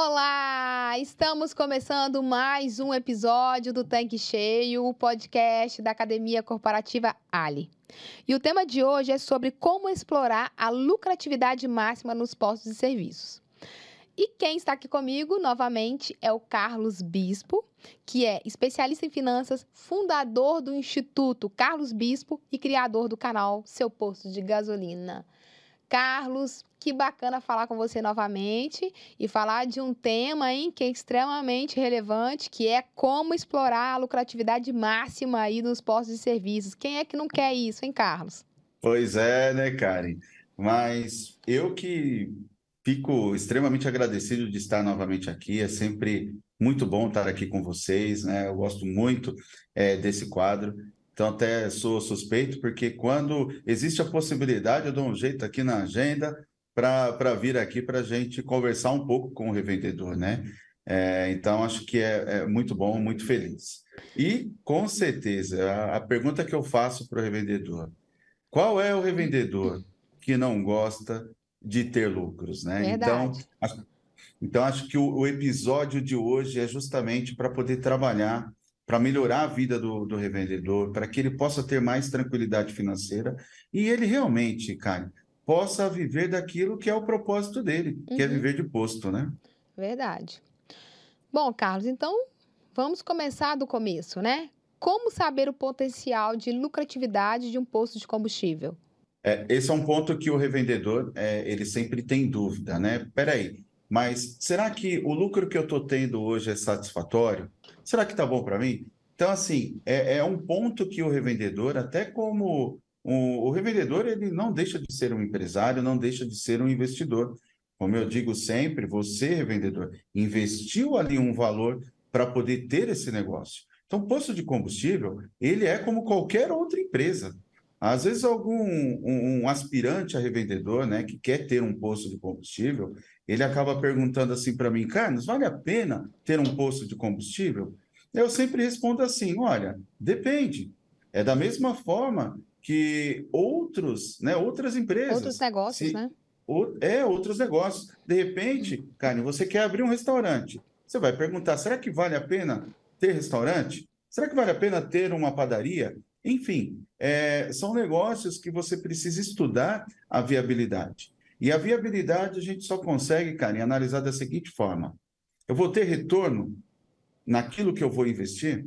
Olá! Estamos começando mais um episódio do Tanque Cheio, o podcast da Academia Corporativa Ali. E o tema de hoje é sobre como explorar a lucratividade máxima nos postos de serviços. E quem está aqui comigo novamente é o Carlos Bispo, que é especialista em finanças, fundador do Instituto Carlos Bispo e criador do canal Seu Posto de Gasolina. Carlos, que bacana falar com você novamente e falar de um tema hein, que é extremamente relevante, que é como explorar a lucratividade máxima aí nos postos de serviços. Quem é que não quer isso, hein, Carlos? Pois é, né, Karen? Mas eu que fico extremamente agradecido de estar novamente aqui. É sempre muito bom estar aqui com vocês, né? Eu gosto muito é, desse quadro. Então, até sou suspeito, porque quando existe a possibilidade, eu dou um jeito aqui na agenda para vir aqui para a gente conversar um pouco com o revendedor, né? É, então, acho que é, é, muito bom, muito feliz. E, com certeza, a, a pergunta que eu faço para o revendedor: qual é o revendedor que não gosta de ter lucros, né? Então, acho, então, acho que o, o episódio de hoje é justamente para poder trabalhar para melhorar a vida do, do revendedor, para que ele possa ter mais tranquilidade financeira e ele realmente, cara, possa viver daquilo que é o propósito dele, uhum. que é uhum. viver de posto, né? Verdade. Bom, Carlos, então vamos começar do começo, né? Como saber o potencial de lucratividade de um posto de combustível? É, esse é um ponto que o revendedor é, ele sempre tem dúvida, né? Peraí, mas será que o lucro que eu estou tendo hoje é satisfatório? Será que está bom para mim? Então, assim, é, é, um ponto que o revendedor, até como o, o revendedor, ele não deixa de ser um empresário, não deixa de ser um investidor. Como eu digo sempre, você, revendedor, investiu ali um valor para poder ter esse negócio. Então, posto de combustível, ele é como qualquer outra empresa. Às vezes, algum um, um aspirante a revendedor, né, que quer ter um posto de combustível, ele acaba perguntando assim para mim, Carlos, vale a pena ter um posto de combustível? Eu sempre respondo assim, olha, depende. É da mesma forma que outros, né, outras empresas. Outros negócios, se, né? é, outros negócios. De repente, Carne, você quer abrir um restaurante. Você vai perguntar, será que vale a pena ter restaurante? Será que vale a pena ter uma padaria? Enfim, é, são negócios que você precisa estudar a viabilidade. E a viabilidade a gente só consegue, cara, analisar da seguinte forma: eu vou ter retorno naquilo que eu vou investir?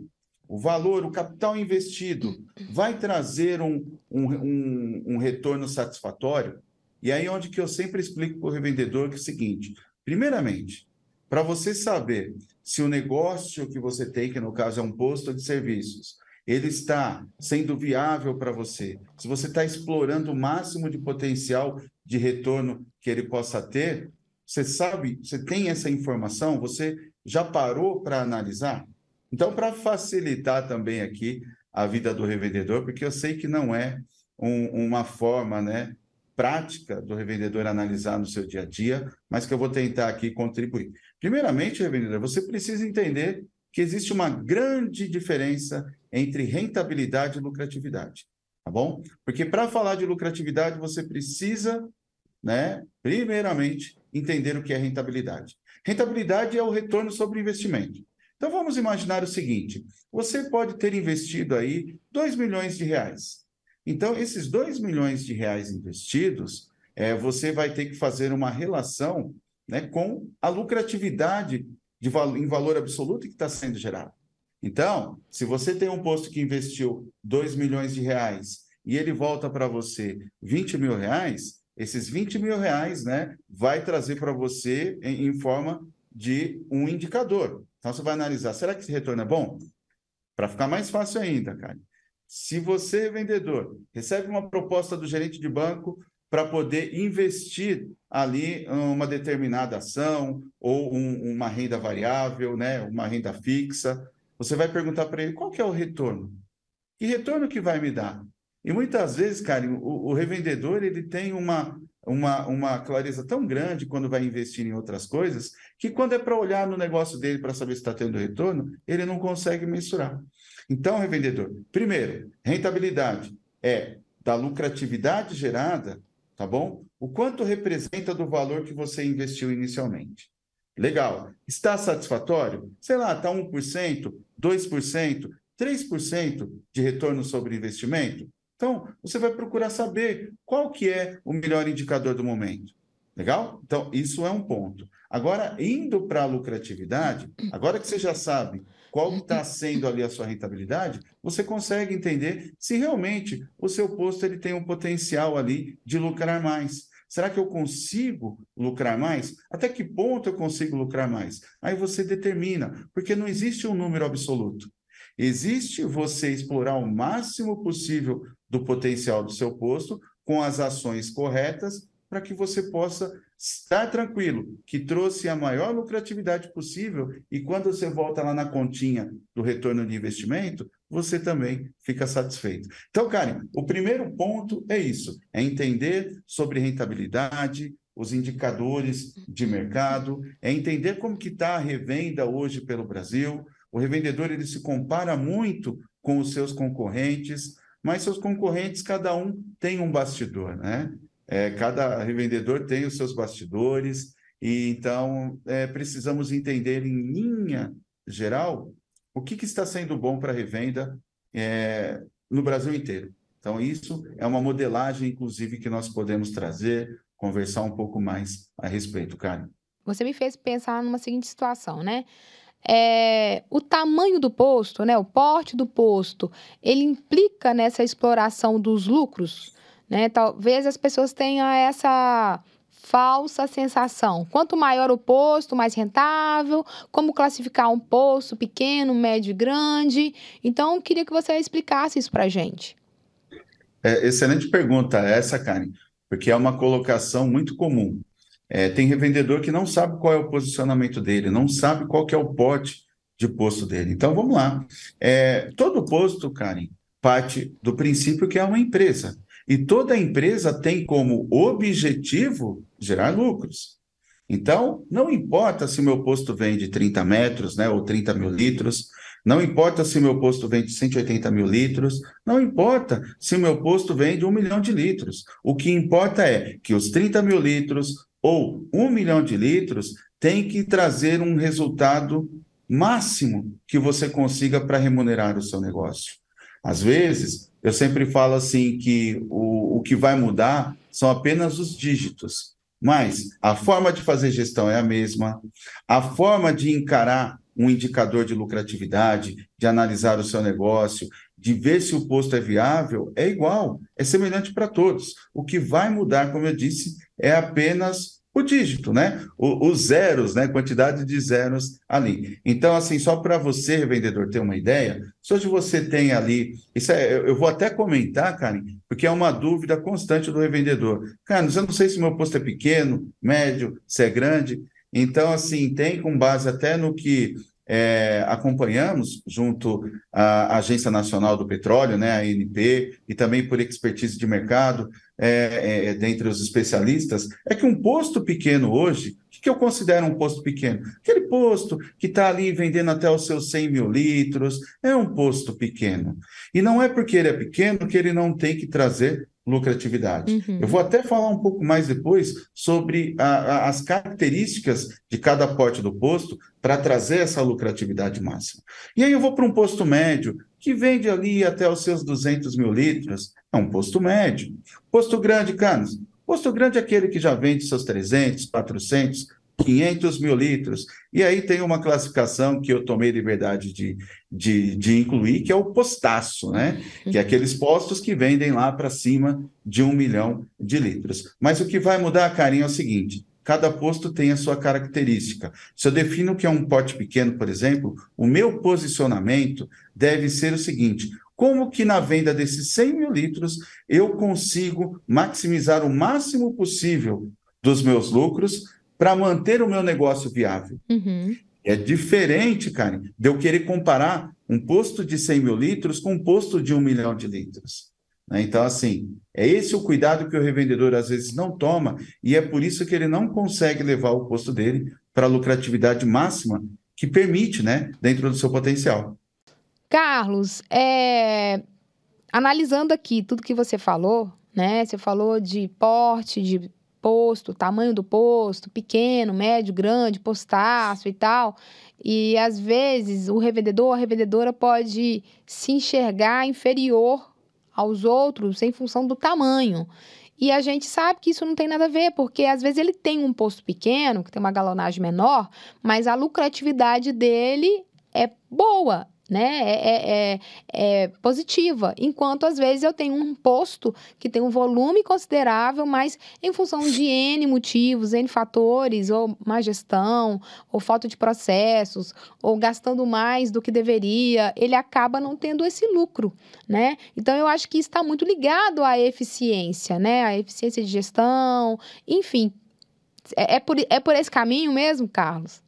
O valor, o capital investido vai trazer um, um, um, um retorno satisfatório? E aí onde que eu sempre explico para o revendedor que é o seguinte: primeiramente, para você saber se o negócio que você tem, que no caso é um posto de serviços, ele está sendo viável para você, se você está explorando o máximo de potencial de retorno que ele possa ter, você sabe, você tem essa informação, você já parou para analisar? Então, para facilitar também aqui a vida do revendedor, porque eu sei que não é um, uma forma né, prática do revendedor analisar no seu dia a dia, mas que eu vou tentar aqui contribuir. Primeiramente, revendedor, você precisa entender que existe uma grande diferença entre rentabilidade e lucratividade, tá bom? Porque para falar de lucratividade, você precisa, né, primeiramente, entender o que é rentabilidade. Rentabilidade é o retorno sobre investimento. Então vamos imaginar o seguinte: você pode ter investido aí 2 milhões de reais. Então, esses 2 milhões de reais investidos, é, você vai ter que fazer uma relação né, com a lucratividade de, em valor absoluto que está sendo gerado. Então, se você tem um posto que investiu 2 milhões de reais e ele volta para você 20 mil reais, esses 20 mil reais né, vai trazer para você em, em, forma de um indicador. Então, você vai analisar, será que esse retorno é bom? Para ficar mais fácil ainda, cara. Se você, vendedor, recebe uma proposta do gerente de banco para poder investir ali uma determinada ação ou um, uma renda variável, né, uma renda fixa, você vai perguntar para ele qual que é o retorno. Que retorno que vai me dar? E muitas vezes, cara, o, o revendedor ele tem uma, uma, uma clareza tão grande quando vai investir em outras coisas, que quando é para olhar no negócio dele para saber se está tendo retorno, ele não consegue mensurar. Então, revendedor, primeiro, rentabilidade é da lucratividade gerada, tá bom? O quanto representa do valor que você investiu inicialmente. Legal. Está satisfatório? Sei lá, está 1%, 2%, 3% de retorno sobre investimento? Então, você vai procurar saber qual que é o melhor indicador do momento. Legal? Então, isso é um ponto. Agora, indo para a lucratividade, agora que você já sabe qual está sendo ali a sua rentabilidade, você consegue entender se realmente o seu posto ele tem um potencial ali de lucrar mais. Será que eu consigo lucrar mais? Até que ponto eu consigo lucrar mais? Aí você determina, porque não existe um número absoluto. Existe você explorar o máximo possível do potencial do seu posto com as ações corretas para que você possa estar tranquilo, que trouxe a maior lucratividade possível e quando você volta lá na continha do retorno de investimento, você também fica satisfeito. Então, Karen, o primeiro ponto é isso, é entender sobre rentabilidade, os indicadores de mercado, é entender como que está a revenda hoje pelo Brasil. O revendedor ele se compara muito com os seus concorrentes, mas seus concorrentes, cada um tem um bastidor, né? É, cada revendedor tem os seus bastidores, e então é, precisamos entender em linha geral o que, que está sendo bom para a revenda é, no Brasil inteiro. Então, isso é uma modelagem, inclusive, que nós podemos trazer, conversar um pouco mais a respeito, Karen. Você me fez pensar numa seguinte situação, né? É, o tamanho do posto, né, o porte do posto, ele implica nessa exploração dos lucros? Né? Talvez as pessoas tenham essa falsa sensação. Quanto maior o posto, mais rentável. Como classificar um posto pequeno, médio e grande. Então, eu queria que você explicasse isso para a gente. É, excelente pergunta essa, Karen, porque é uma colocação muito comum. É, tem revendedor que não sabe qual é o posicionamento dele, não sabe qual que é o pote de posto dele. Então, vamos lá. É, todo posto, Karen, parte do princípio que é uma empresa. E toda empresa tem como objetivo gerar lucros. Então, não importa se o meu posto vende 30 metros, né, ou 30 mil litros, não importa se o meu posto vende 180 mil litros, não importa se o meu posto vende um milhão de litros. O que importa é que os 30 mil litros ou um milhão de litros tem que trazer um resultado máximo que você consiga para remunerar o seu negócio. Às vezes, eu sempre falo assim que o, o que vai mudar são apenas os dígitos, mas a forma de fazer gestão é a mesma, a forma de encarar um indicador de lucratividade, de analisar o seu negócio, de ver se o posto é viável, é igual, é semelhante para todos. O que vai mudar, como eu disse, é apenas o dígito, né? O, os zeros, né? Quantidade de zeros ali. Então, assim, só para você, vendedor, ter uma ideia, se hoje você tem ali. Isso é, eu vou até comentar, Karen, porque é uma dúvida constante do revendedor. Cara, eu não sei se meu posto é pequeno, médio, se é grande. Então, assim, tem com base até no que é, acompanhamos junto à Agência Nacional do Petróleo, né, a ANP, e também por expertise de mercado, é, é, dentre os especialistas, é que um posto pequeno hoje, o que, que eu considero um posto pequeno? Aquele posto que está ali vendendo até os seus 100 mil litros, é um posto pequeno. E não é porque ele é pequeno que ele não tem que trazer lucratividade. Uhum. Eu vou até falar um pouco mais depois sobre a, a, as características de cada porte do posto para trazer essa lucratividade máxima. E aí eu vou para um posto médio, que vende ali até os seus 200 mil litros, é um posto médio. Posto grande, Canos. Posto grande é aquele que já vende seus 300, 400, 500 mil litros. E aí tem uma classificação que eu tomei liberdade de, de, de incluir, que é o postaço, né? Que é aqueles postos que vendem lá para cima de um milhão de litros. Mas o que vai mudar, Carinho, é o seguinte: cada posto tem a sua característica. Se eu defino que é um pote pequeno, por exemplo, o meu posicionamento deve ser o seguinte: como que na venda desses 100 mil litros eu consigo maximizar o máximo possível dos meus lucros para manter o meu negócio viável? Uhum. É diferente, Karen, de eu querer comparar um posto de 100 mil litros com um posto de um milhão de litros. Né? Então, assim, é esse o cuidado que o revendedor às vezes não toma, e é por isso que ele não consegue levar o posto dele para a lucratividade máxima que permite, né, dentro do seu potencial. Carlos, é... analisando aqui tudo que você falou, né? Você falou de porte, de posto, tamanho do posto, pequeno, médio, grande, postaço e tal. E às vezes o revendedor, a revendedora pode se enxergar inferior aos outros em função do tamanho. E a gente sabe que isso não tem nada a ver, porque às vezes ele tem um posto pequeno, que tem uma galonagem menor, mas a lucratividade dele é boa, né? É, é, é, é, positiva. Enquanto às vezes eu tenho um posto que tem um volume considerável, mas em função de N motivos, N fatores, ou má gestão, ou falta de processos, ou gastando mais do que deveria, ele acaba não tendo esse lucro, né? Então eu acho que está muito ligado à eficiência, né? A eficiência de gestão, enfim. É, é, por, é por esse caminho mesmo, Carlos?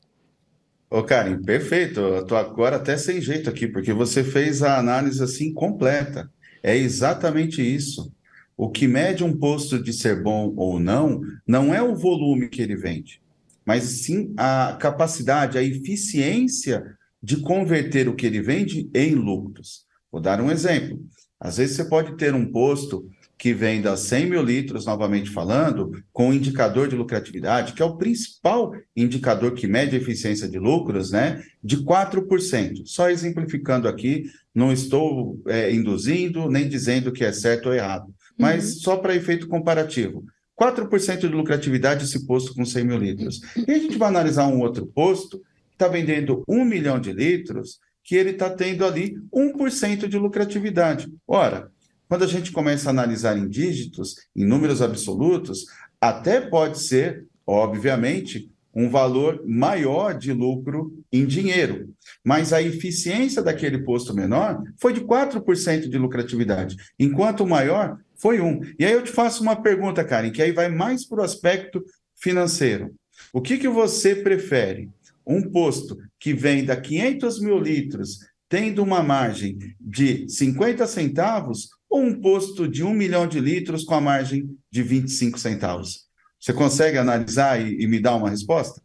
Ô, Karen, perfeito. Eu tô agora até sem jeito aqui, porque você fez a análise assim completa. É exatamente isso. O que mede um posto de ser bom ou não, não é o volume que ele vende, mas sim a capacidade, a eficiência de converter o que ele vende em lucros. Vou dar um exemplo. Às vezes você pode ter um posto que venda 100 mil litros, novamente falando, com o indicador de lucratividade, que é o principal indicador que mede a eficiência de lucros, né, de 4%. Só exemplificando aqui, não estou é, induzindo nem dizendo que é certo ou errado, mas uhum. só para efeito comparativo. 4% de lucratividade esse posto com 100 mil litros. E a gente vai analisar um outro posto que está vendendo 1 milhão de litros, que ele está tendo ali 1% de lucratividade. Ora, quando a gente começa a analisar em dígitos, em números absolutos, até pode ser, obviamente, um valor maior de lucro em dinheiro. Mas a eficiência daquele posto menor foi de 4% de lucratividade, enquanto o maior foi 1. E aí eu te faço uma pergunta, Karen, que aí vai mais para o aspecto financeiro. O que, que você prefere? Um posto que venda 500 mil litros, tendo uma margem de 50 centavos, ou um posto de um milhão de litros com a margem de 25 centavos? Você consegue analisar e, e me dar uma resposta?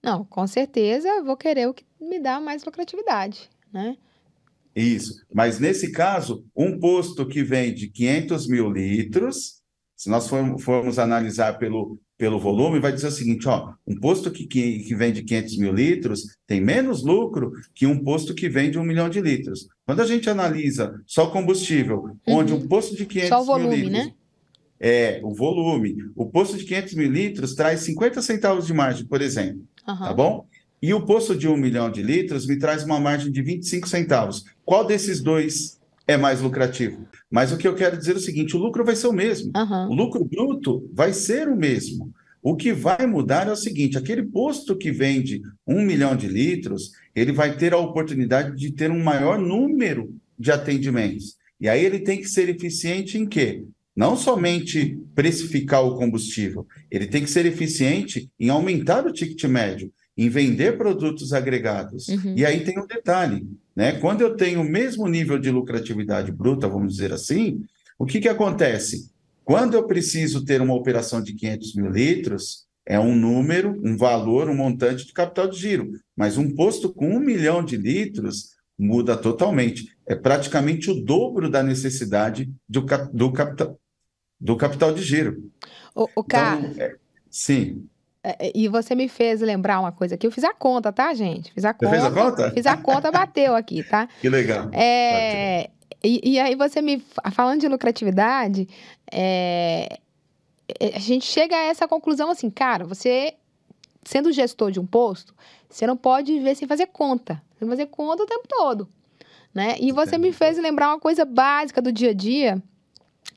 Não, com certeza vou querer o que me dá mais lucratividade, né? Isso. Mas nesse caso, um posto que vende 500 mil litros, se nós formos analisar pelo pelo volume, vai dizer o seguinte: ó, um posto que, que, que, vende 500 mil litros tem menos lucro que um posto que vende um milhão de litros. Quando a gente analisa só combustível, uhum. onde um posto de 500 só o volume, mil litros. Né? É, o volume. O posto de 500 mil litros traz 50 centavos de margem, por exemplo. Uhum. Tá bom? E o posto de um milhão de litros me traz uma margem de 25 centavos. Qual desses dois é mais lucrativo. Mas o que eu quero dizer é o seguinte: o lucro vai ser o mesmo. Uhum. O lucro bruto vai ser o mesmo. O que vai mudar é o seguinte: aquele posto que vende um milhão de litros, ele vai ter a oportunidade de ter um maior número de atendimentos. E aí ele tem que ser eficiente em quê? Não somente precificar o combustível, ele tem que ser eficiente em aumentar o ticket médio, em vender produtos agregados. Uhum. E aí tem um detalhe: né? Quando eu tenho o mesmo nível de lucratividade bruta, vamos dizer assim, o que, que acontece? Quando eu preciso ter uma operação de 500 mil litros, é um número, um valor, um montante de capital de giro. Mas um posto com um milhão de litros muda totalmente. É praticamente o dobro da necessidade do, do, capital, do capital de giro. O, o então, é, sim. É, é, e você me fez lembrar uma coisa aqui. Eu fiz a conta, tá, gente? Fiz a conta. Você fez a conta? Fiz a conta, bateu aqui, tá? Que legal. É, e, e, aí você me falando de lucratividade, é, é, a gente chega a essa conclusão assim, cara, você sendo gestor de um posto, você não pode viver sem fazer conta. Sem fazer conta o tempo todo, né? E você me fez lembrar uma coisa básica do dia a dia,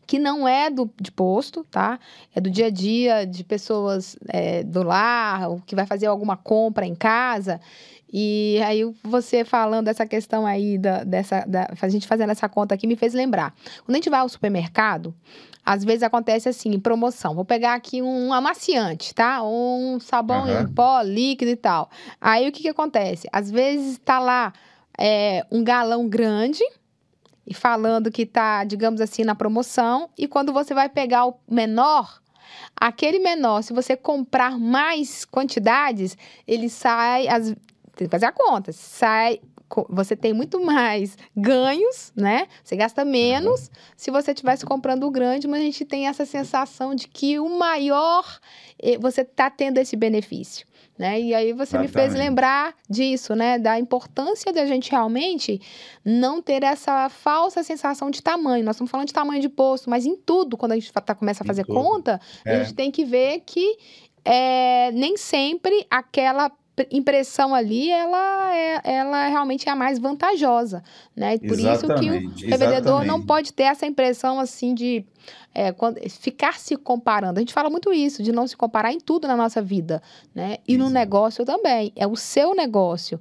que não é do, de posto, tá? É do dia a dia de pessoas é, do lar, que vai fazer alguma compra em casa. E aí você falando essa questão aí da, dessa, da, a gente fazendo essa conta aqui me fez lembrar. Quando a gente vai ao supermercado, às vezes acontece assim, promoção. Vou pegar aqui um amaciante, tá? Um sabão uhum. em pó, líquido e tal. Aí o que que acontece? Às vezes está lá é, um galão grande, e falando que está, digamos assim, na promoção, e quando você vai pegar o menor, aquele menor, se você comprar mais quantidades, ele sai, as, tem que fazer a conta, sai você tem muito mais ganhos, né? Você gasta menos uhum. se você estivesse comprando o grande, mas a gente tem essa sensação de que o maior eh, você está tendo esse benefício. Né? E aí você Exatamente. me fez lembrar disso, né? Da importância da gente realmente não ter essa falsa sensação de tamanho. Nós estamos falando de tamanho de posto, mas em tudo, quando a gente tá, começa a fazer conta, é. a gente tem que ver que é, nem sempre aquela impressão ali, ela, é, ela realmente é a mais vantajosa, né? Por exatamente, isso que o revendedor não pode ter essa impressão, assim, de é, quando, ficar se comparando. A gente fala muito isso, de não se comparar em tudo na nossa vida, né? E no negócio também. É o seu negócio.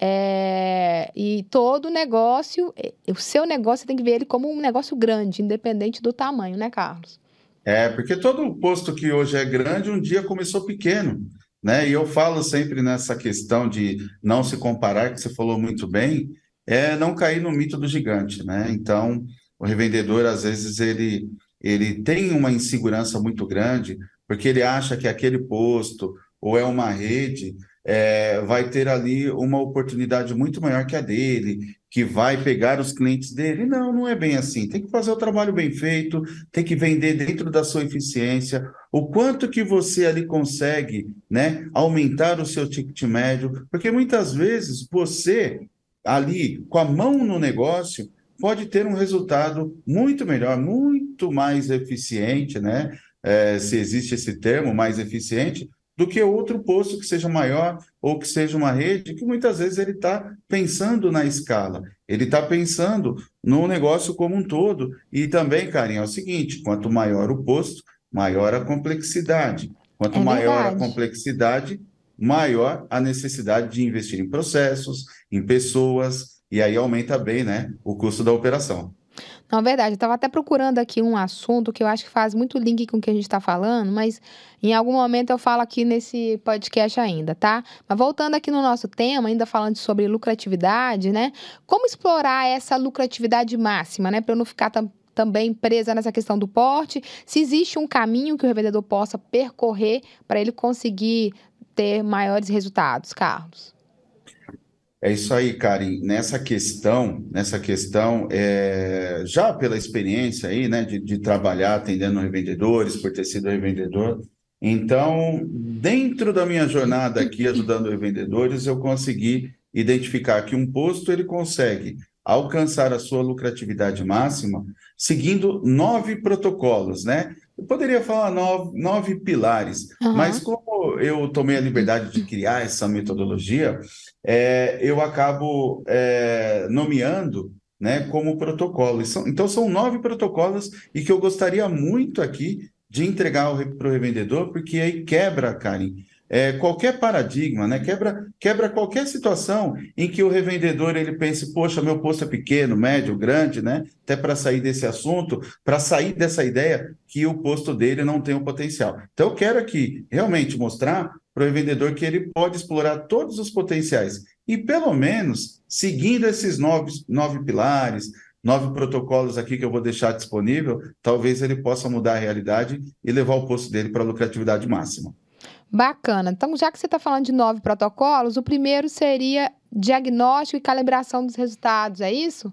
É, e todo negócio, é, o seu negócio, tem que ver ele como um negócio grande, independente do tamanho, né, Carlos? É, porque todo posto que hoje é grande, um dia começou pequeno. Né? E eu falo sempre nessa questão de não se comparar, que você falou muito bem, é não cair no mito do gigante, né? Então, o revendedor, às vezes, ele, ele tem uma insegurança muito grande, porque ele acha que aquele posto ou é uma rede é, vai ter ali uma oportunidade muito maior que a dele, que vai pegar os clientes dele. Não, não é bem assim. Tem que fazer o trabalho bem feito, tem que vender dentro da sua eficiência. O quanto que você ali consegue, né, aumentar o seu ticket médio, porque muitas vezes você ali com a mão no negócio pode ter um resultado muito melhor, muito mais eficiente, né? É, se existe esse termo, mais eficiente, do que outro posto que seja maior ou que seja uma rede, que muitas vezes ele está pensando na escala, ele está pensando no negócio como um todo. E também, Karim, é o seguinte: quanto maior o posto, maior a complexidade. Quanto é maior a complexidade, maior a necessidade de investir em processos, em pessoas, e aí aumenta bem né, o custo da operação. Não, verdade. Eu estava até procurando aqui um assunto que eu acho que faz muito link com o que a gente está falando, mas em algum momento eu falo aqui nesse podcast ainda, tá? Mas voltando aqui no nosso tema, ainda falando sobre lucratividade, né? Como explorar essa lucratividade máxima, né? Para eu não ficar também presa nessa questão do porte. Se existe um caminho que o revendedor possa percorrer para ele conseguir ter maiores resultados, Carlos? É isso aí, Karen. Nessa questão, nessa questão, é, já pela experiência aí, né, de, de trabalhar atendendo revendedores, por ter sido revendedor, então, dentro da minha jornada aqui ajudando revendedores, eu consegui identificar que um posto ele consegue alcançar a sua lucratividade máxima seguindo nove protocolos, né? Eu poderia falar nove, nove pilares, uhum. mas como eu tomei a liberdade de criar essa metodologia, é, eu acabo é, nomeando né, como protocolo. Então, são nove protocolos e que eu gostaria muito aqui de entregar para o revendedor, porque aí quebra, Karen, é, qualquer paradigma, né? Quebra, quebra qualquer situação em que o revendedor ele pense, poxa, meu posto é pequeno, médio, grande, né? Até para sair desse assunto, para sair dessa ideia que o posto dele não tem o potencial. Então, eu quero aqui realmente mostrar para o revendedor que ele pode explorar todos os potenciais e, pelo menos, seguindo esses nove, nove pilares, nove protocolos aqui que eu vou deixar disponível, talvez ele possa mudar a realidade e levar o posto dele para a lucratividade máxima. Bacana. Então, já que você está falando de nove protocolos, o primeiro seria diagnóstico e calibração dos resultados, é isso?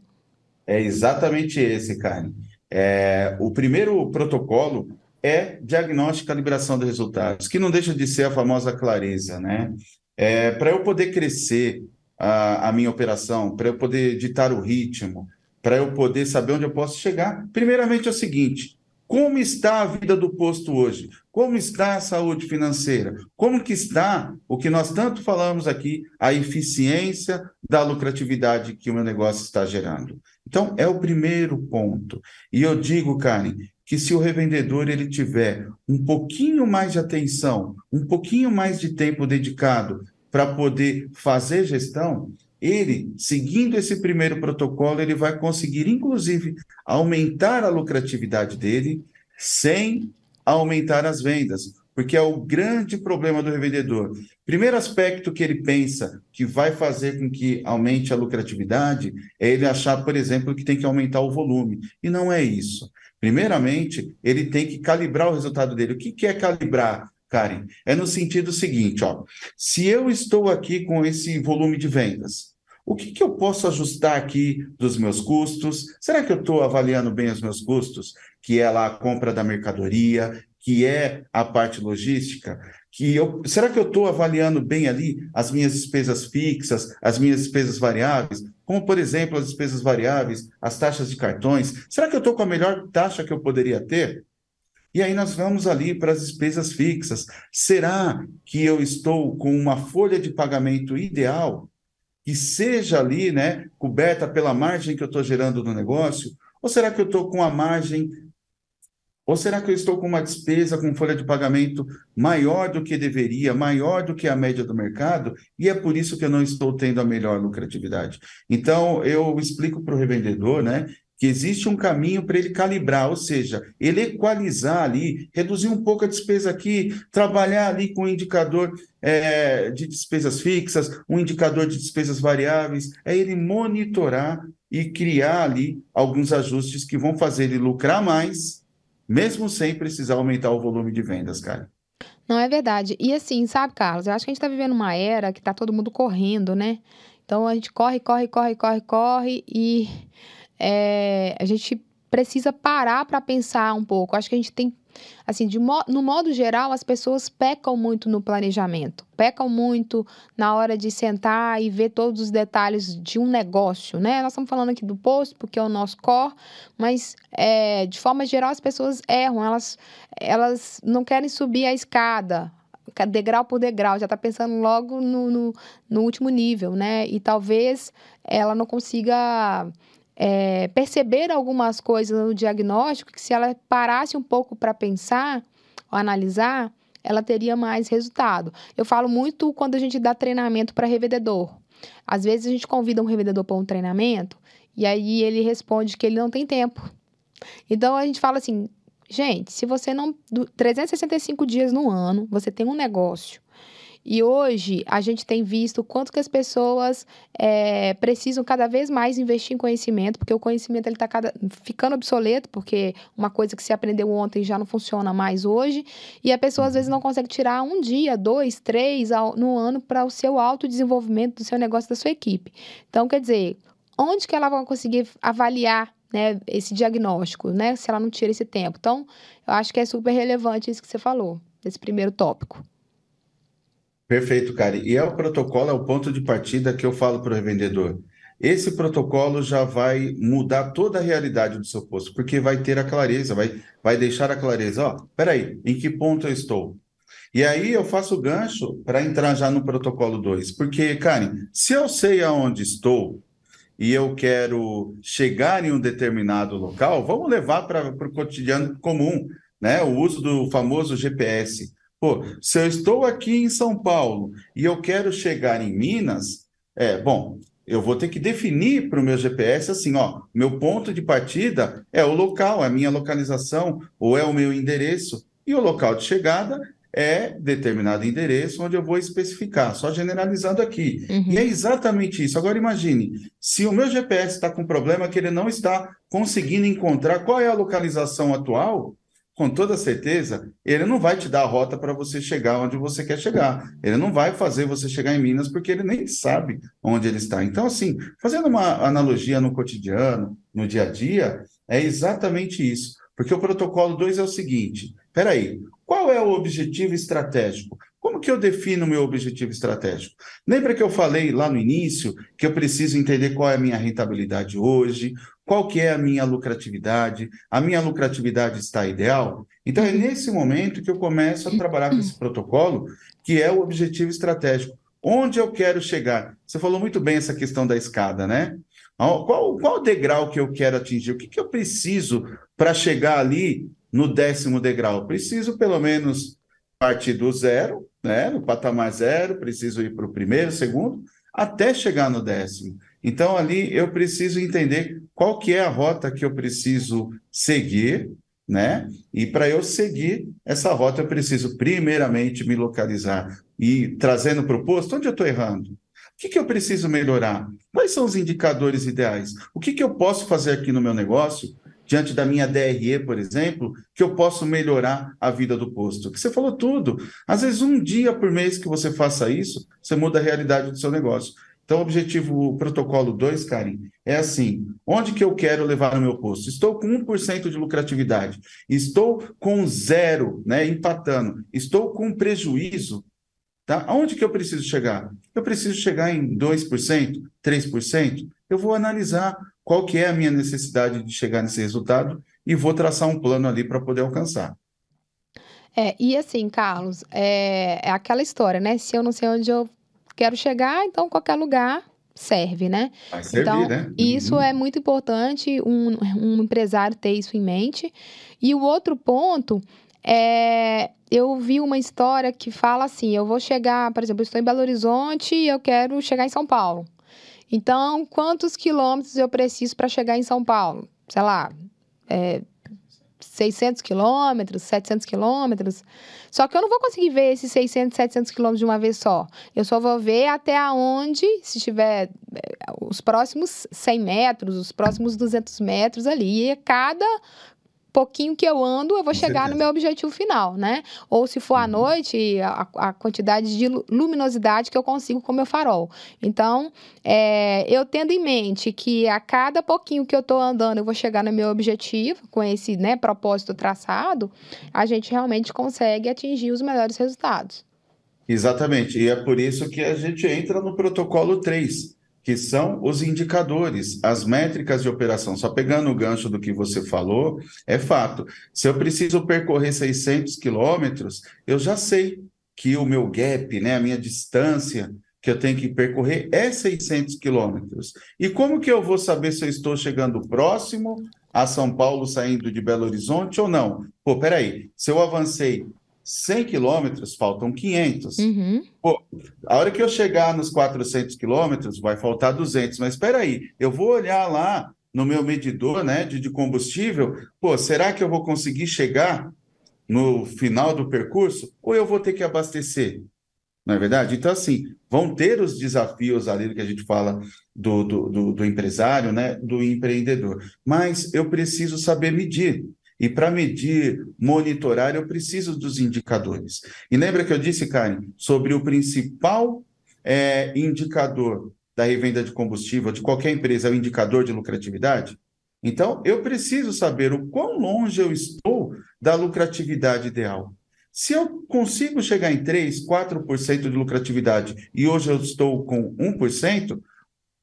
É exatamente esse, Karen. É, o primeiro protocolo é diagnóstico e calibração dos resultados, que não deixa de ser a famosa clareza, né? É, para eu poder crescer a, a minha operação, para eu poder ditar o ritmo, para eu poder saber onde eu posso chegar, primeiramente é o seguinte: como está a vida do posto hoje? Como está a saúde financeira? Como que está o que nós tanto falamos aqui, a eficiência da lucratividade que o meu negócio está gerando? Então, é o primeiro ponto. E eu digo, Karen, que se o revendedor ele tiver um pouquinho mais de atenção, um pouquinho mais de tempo dedicado para poder fazer gestão, ele, seguindo esse primeiro protocolo, ele vai conseguir, inclusive, aumentar a lucratividade dele sem aumentar as vendas, porque é o grande problema do revendedor. Primeiro aspecto que ele pensa que vai fazer com que aumente a lucratividade é ele achar, por exemplo, que tem que aumentar o volume. E não é isso. Primeiramente, ele tem que calibrar o resultado dele. O que, que é calibrar? Karen, é no sentido seguinte, ó. Se eu estou aqui com esse volume de vendas, O que, que eu posso ajustar aqui dos meus custos? Será que eu estou avaliando bem os meus custos? Que é lá a compra da mercadoria, que é a parte logística? Que eu, será que eu estou avaliando bem ali as minhas despesas fixas, as minhas despesas variáveis? Como, por exemplo, as despesas variáveis, as taxas de cartões. Será que eu estou com a melhor taxa que eu poderia ter? E aí nós vamos ali para as despesas fixas. Será que eu estou com uma folha de pagamento ideal que seja ali, né, coberta pela margem que eu estou gerando no negócio? Ou será que eu estou com a margem ou será que eu estou com uma despesa com folha de pagamento maior do que deveria, maior do que a média do mercado, e é por isso que eu não estou tendo a melhor lucratividade? Então, eu explico para o revendedor, né, que existe um caminho para ele calibrar, ou seja, ele equalizar ali, reduzir um pouco a despesa aqui, trabalhar ali com um indicador é, de despesas fixas, um indicador de despesas variáveis, é ele monitorar e criar ali alguns ajustes que vão fazer ele lucrar mais, mesmo sem precisar aumentar o volume de vendas, cara. Não é verdade. E assim, sabe, Carlos, eu acho que a gente está vivendo uma era que está todo mundo correndo, né? Então a gente corre, corre, corre, corre, corre e é, a gente precisa parar para pensar um pouco. Acho que a gente tem, assim, de mo no modo geral, as pessoas pecam muito no planejamento, pecam muito na hora de sentar e ver todos os detalhes de um negócio, né? Nós estamos falando aqui do posto, porque é o nosso core, mas é, de forma geral as pessoas erram, elas, elas não querem subir a escada, degrau por degrau, já está pensando logo no, no, no último nível, né? E talvez ela não consiga é, perceber algumas coisas no diagnóstico que se ela parasse um pouco para pensar ou analisar, ela teria mais resultado. Eu falo muito quando a gente dá treinamento para revendedor. Às vezes a gente convida um revendedor para um treinamento e aí ele responde que ele não tem tempo. Então a gente fala assim, gente, se você não 365 dias no ano, você tem um negócio e hoje a gente tem visto quanto que as pessoas é, precisam cada vez mais investir em conhecimento, porque o conhecimento ele está ficando obsoleto, porque uma coisa que se aprendeu ontem já não funciona mais hoje, e a pessoa às vezes não consegue tirar um dia, dois, três ao, no ano para o seu autodesenvolvimento do seu negócio, da sua equipe. Então, quer dizer, onde que ela vai conseguir avaliar né, esse diagnóstico, né, se ela não tira esse tempo? Então, eu acho que é super relevante isso que você falou, esse primeiro tópico. Perfeito, cara. E é o protocolo, é o ponto de partida que eu falo para o revendedor. Esse protocolo já vai mudar toda a realidade do seu posto, porque vai ter a clareza, vai, vai deixar a clareza. Ó, peraí, em que ponto eu estou? E aí eu faço o gancho para entrar já no protocolo 2. Porque, Karen, se eu sei aonde estou e eu quero chegar em um determinado local, vamos levar para o cotidiano comum, né? O uso do famoso GPS. Pô, se eu estou aqui em São Paulo e eu quero chegar em Minas, é bom, eu vou ter que definir para o meu GPS assim, ó, meu ponto de partida é o local, é a minha localização ou é o meu endereço e o local de chegada é determinado endereço onde eu vou especificar, só generalizando aqui. Uhum. E é exatamente isso. Agora imagine, se o meu GPS está com problema que ele não está conseguindo encontrar qual é a localização atual, com toda certeza, ele não vai te dar a rota para você chegar onde você quer chegar. Ele não vai fazer você chegar em Minas porque ele nem sabe onde ele está. Então, assim, fazendo uma analogia no cotidiano, no dia a dia, é exatamente isso. Porque o protocolo 2 é o seguinte: peraí, qual é o objetivo estratégico? Como que eu defino o meu objetivo estratégico? Lembra que eu falei lá no início que eu preciso entender qual é a minha rentabilidade hoje, qual que é a minha lucratividade? A minha lucratividade está ideal? Então, é nesse momento que eu começo a trabalhar com esse protocolo, que é o objetivo estratégico. Onde eu quero chegar? Você falou muito bem essa questão da escada, né? Qual, qual o degrau que eu quero atingir? O que, que eu preciso para chegar ali no décimo degrau? Preciso, pelo menos, partir do zero, né? no patamar zero, preciso ir para o primeiro, segundo, até chegar no décimo. Então, ali eu preciso entender qual que é a rota que eu preciso seguir, né? E para eu seguir essa rota, eu preciso primeiramente me localizar e trazendo para o posto onde eu estou errando. O que, que eu preciso melhorar? Quais são os indicadores ideais? O que, que eu posso fazer aqui no meu negócio, diante da minha DRE, por exemplo, que eu posso melhorar a vida do posto? Que você falou tudo. Às vezes, um dia por mês que você faça isso, você muda a realidade do seu negócio. Então, o objetivo, o protocolo 2, Karen, é assim: onde que eu quero levar o meu posto? Estou com 1% de lucratividade, estou com zero, né, empatando, estou com prejuízo. Tá? Aonde que eu preciso chegar? Eu preciso chegar em 2%, 3%. Eu vou analisar qual que é a minha necessidade de chegar nesse resultado e vou traçar um plano ali para poder alcançar. É, e assim, Carlos, é, é aquela história, né? Se eu não sei onde eu quero chegar, então qualquer lugar serve, né? Vai servir, então, né? Isso Uhum. é muito importante, um, um empresário ter isso em mente. E o outro ponto é. Eu vi uma história que fala assim: eu vou chegar, por exemplo, eu estou em Belo Horizonte e eu quero chegar em São Paulo. Então, quantos quilômetros eu preciso para chegar em São Paulo? Sei lá, é, 600 quilômetros, 700 quilômetros. Só que eu não vou conseguir ver esses 600, 700 quilômetros de uma vez só. Eu só vou ver até aonde, se tiver eh, os próximos 100 metros, os próximos 200 metros ali. E cada pouquinho que eu ando, eu vou Com chegar no certeza. meu objetivo final, né? Ou se for à Uhum. noite, a, a quantidade de lu- luminosidade que eu consigo com o meu farol. Então, é, eu tendo em mente que a cada pouquinho que eu estou andando, eu vou chegar no meu objetivo, com esse né, propósito traçado, a gente realmente consegue atingir os melhores resultados. Exatamente, e é por isso que a gente entra no protocolo 3, que são os indicadores, as métricas de operação. Só pegando o gancho do que você falou, é fato. Se eu preciso percorrer 600 quilômetros, eu já sei que o meu gap, né, a minha distância que eu tenho que percorrer é 600 quilômetros. E como que eu vou saber se eu estou chegando próximo a São Paulo, saindo de Belo Horizonte ou não? Pô, peraí, se eu avancei 100 quilômetros, faltam 500. Uhum. A hora que eu chegar nos 400 quilômetros, vai faltar 200. Mas espera aí, eu vou olhar lá no meu medidor né, de, de combustível, pô, será que eu vou conseguir chegar no final do percurso? Ou eu vou ter que abastecer? Não é verdade? Então, assim, vão ter os desafios ali que a gente fala do, do, do, do empresário, né, do empreendedor. Mas eu preciso saber medir. E para medir, monitorar, eu preciso dos indicadores. E lembra que eu disse, Karen, sobre o principal é, indicador da revenda de combustível de qualquer empresa, é o indicador de lucratividade? Então, eu preciso saber o quão longe eu estou da lucratividade ideal. Se eu consigo chegar em 3, 4% de lucratividade e hoje eu estou com 1%,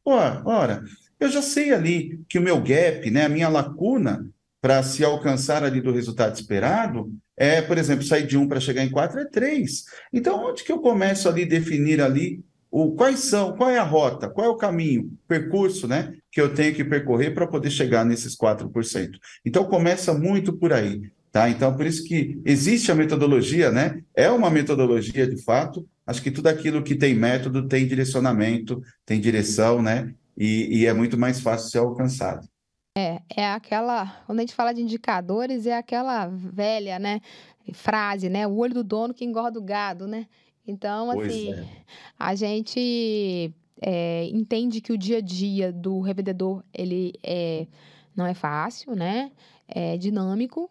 ora, ora, eu já sei ali que o meu gap, né, a minha lacuna para se alcançar ali do resultado esperado, é, por exemplo, sair de 1 para chegar em 4 é 3. Então, onde que eu começo ali definir ali o, quais são, qual é a rota, qual é o caminho, percurso, né, que eu tenho que percorrer para poder chegar nesses 4%. Então, começa muito por aí, tá? Então, por isso que existe a metodologia, né? É uma metodologia de fato. Acho que tudo aquilo que tem método tem direcionamento, tem direção, né? E, e é muito mais fácil ser alcançado. É, é aquela. Quando a gente fala de indicadores, é aquela velha, né? Frase, né? O olho do dono que engorda o gado, né? Então, Pois assim, é. a gente é, entende que o dia a dia do revendedor, ele é, não é fácil, né? É dinâmico,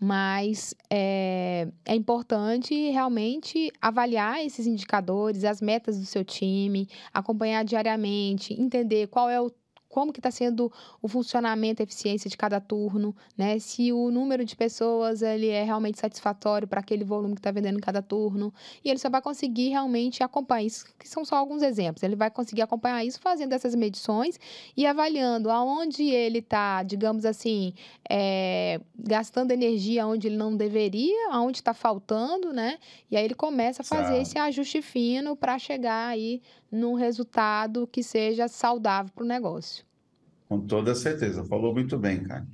mas é, é importante realmente avaliar esses indicadores, as metas do seu time, acompanhar diariamente, entender qual é o como que está sendo o funcionamento, a eficiência de cada turno, né? Se o número de pessoas ele é realmente satisfatório para aquele volume que está vendendo em cada turno. E ele só vai conseguir realmente acompanhar isso, que são só alguns exemplos. Ele vai conseguir acompanhar isso fazendo essas medições e avaliando aonde ele está, digamos assim, é, gastando energia onde ele não deveria, aonde está faltando, né? E aí ele começa a fazer Exato. esse ajuste fino para chegar aí num resultado que seja saudável para o negócio. Com toda certeza. Falou muito bem, cara.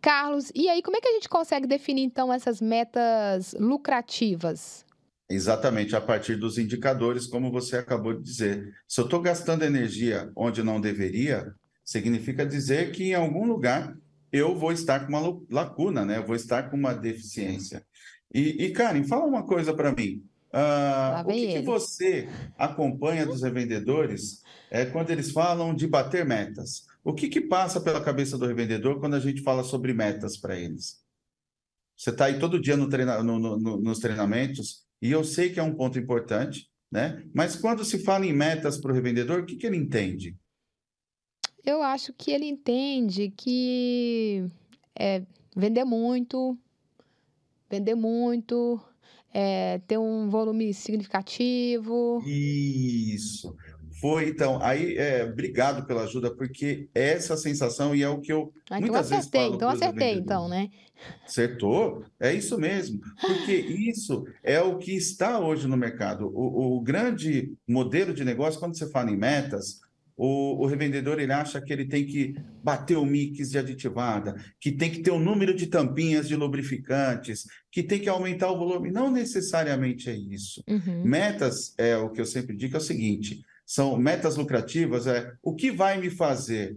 Carlos, e aí como é que a gente consegue definir então essas metas lucrativas? Exatamente, a partir dos indicadores, como você acabou de dizer. Se eu estou gastando energia onde não deveria, significa dizer que em algum lugar eu vou estar com uma lacuna, né? Eu vou estar com uma deficiência. E, e Karen, fala uma coisa para mim. Ah, o que que você acompanha dos revendedores é, quando eles falam de bater metas? O que que passa pela cabeça do revendedor quando a gente fala sobre metas para eles? Você está aí todo dia no treina, no- no- nos treinamentos, e eu sei que é um ponto importante, né? Mas quando se fala em metas para o revendedor, o que, que ele entende? Eu acho que ele entende que é vender muito, vender muito, é, ter um volume significativo. Isso. Foi, então, aí, é, obrigado pela ajuda, porque essa sensação, e é o que eu Ah, então muitas vezes acertei, falo então acertei, então, né? Acertou? É isso mesmo, porque isso é o que está hoje no mercado. O, o grande modelo de negócio, quando você fala em metas, o, o revendedor ele acha que ele tem que bater o mix de aditivada, que tem que ter o número de tampinhas de lubrificantes, que tem que aumentar o volume. Não necessariamente é isso. Uhum. Metas, é o que eu sempre digo, é o seguinte: são metas lucrativas, é o que vai me fazer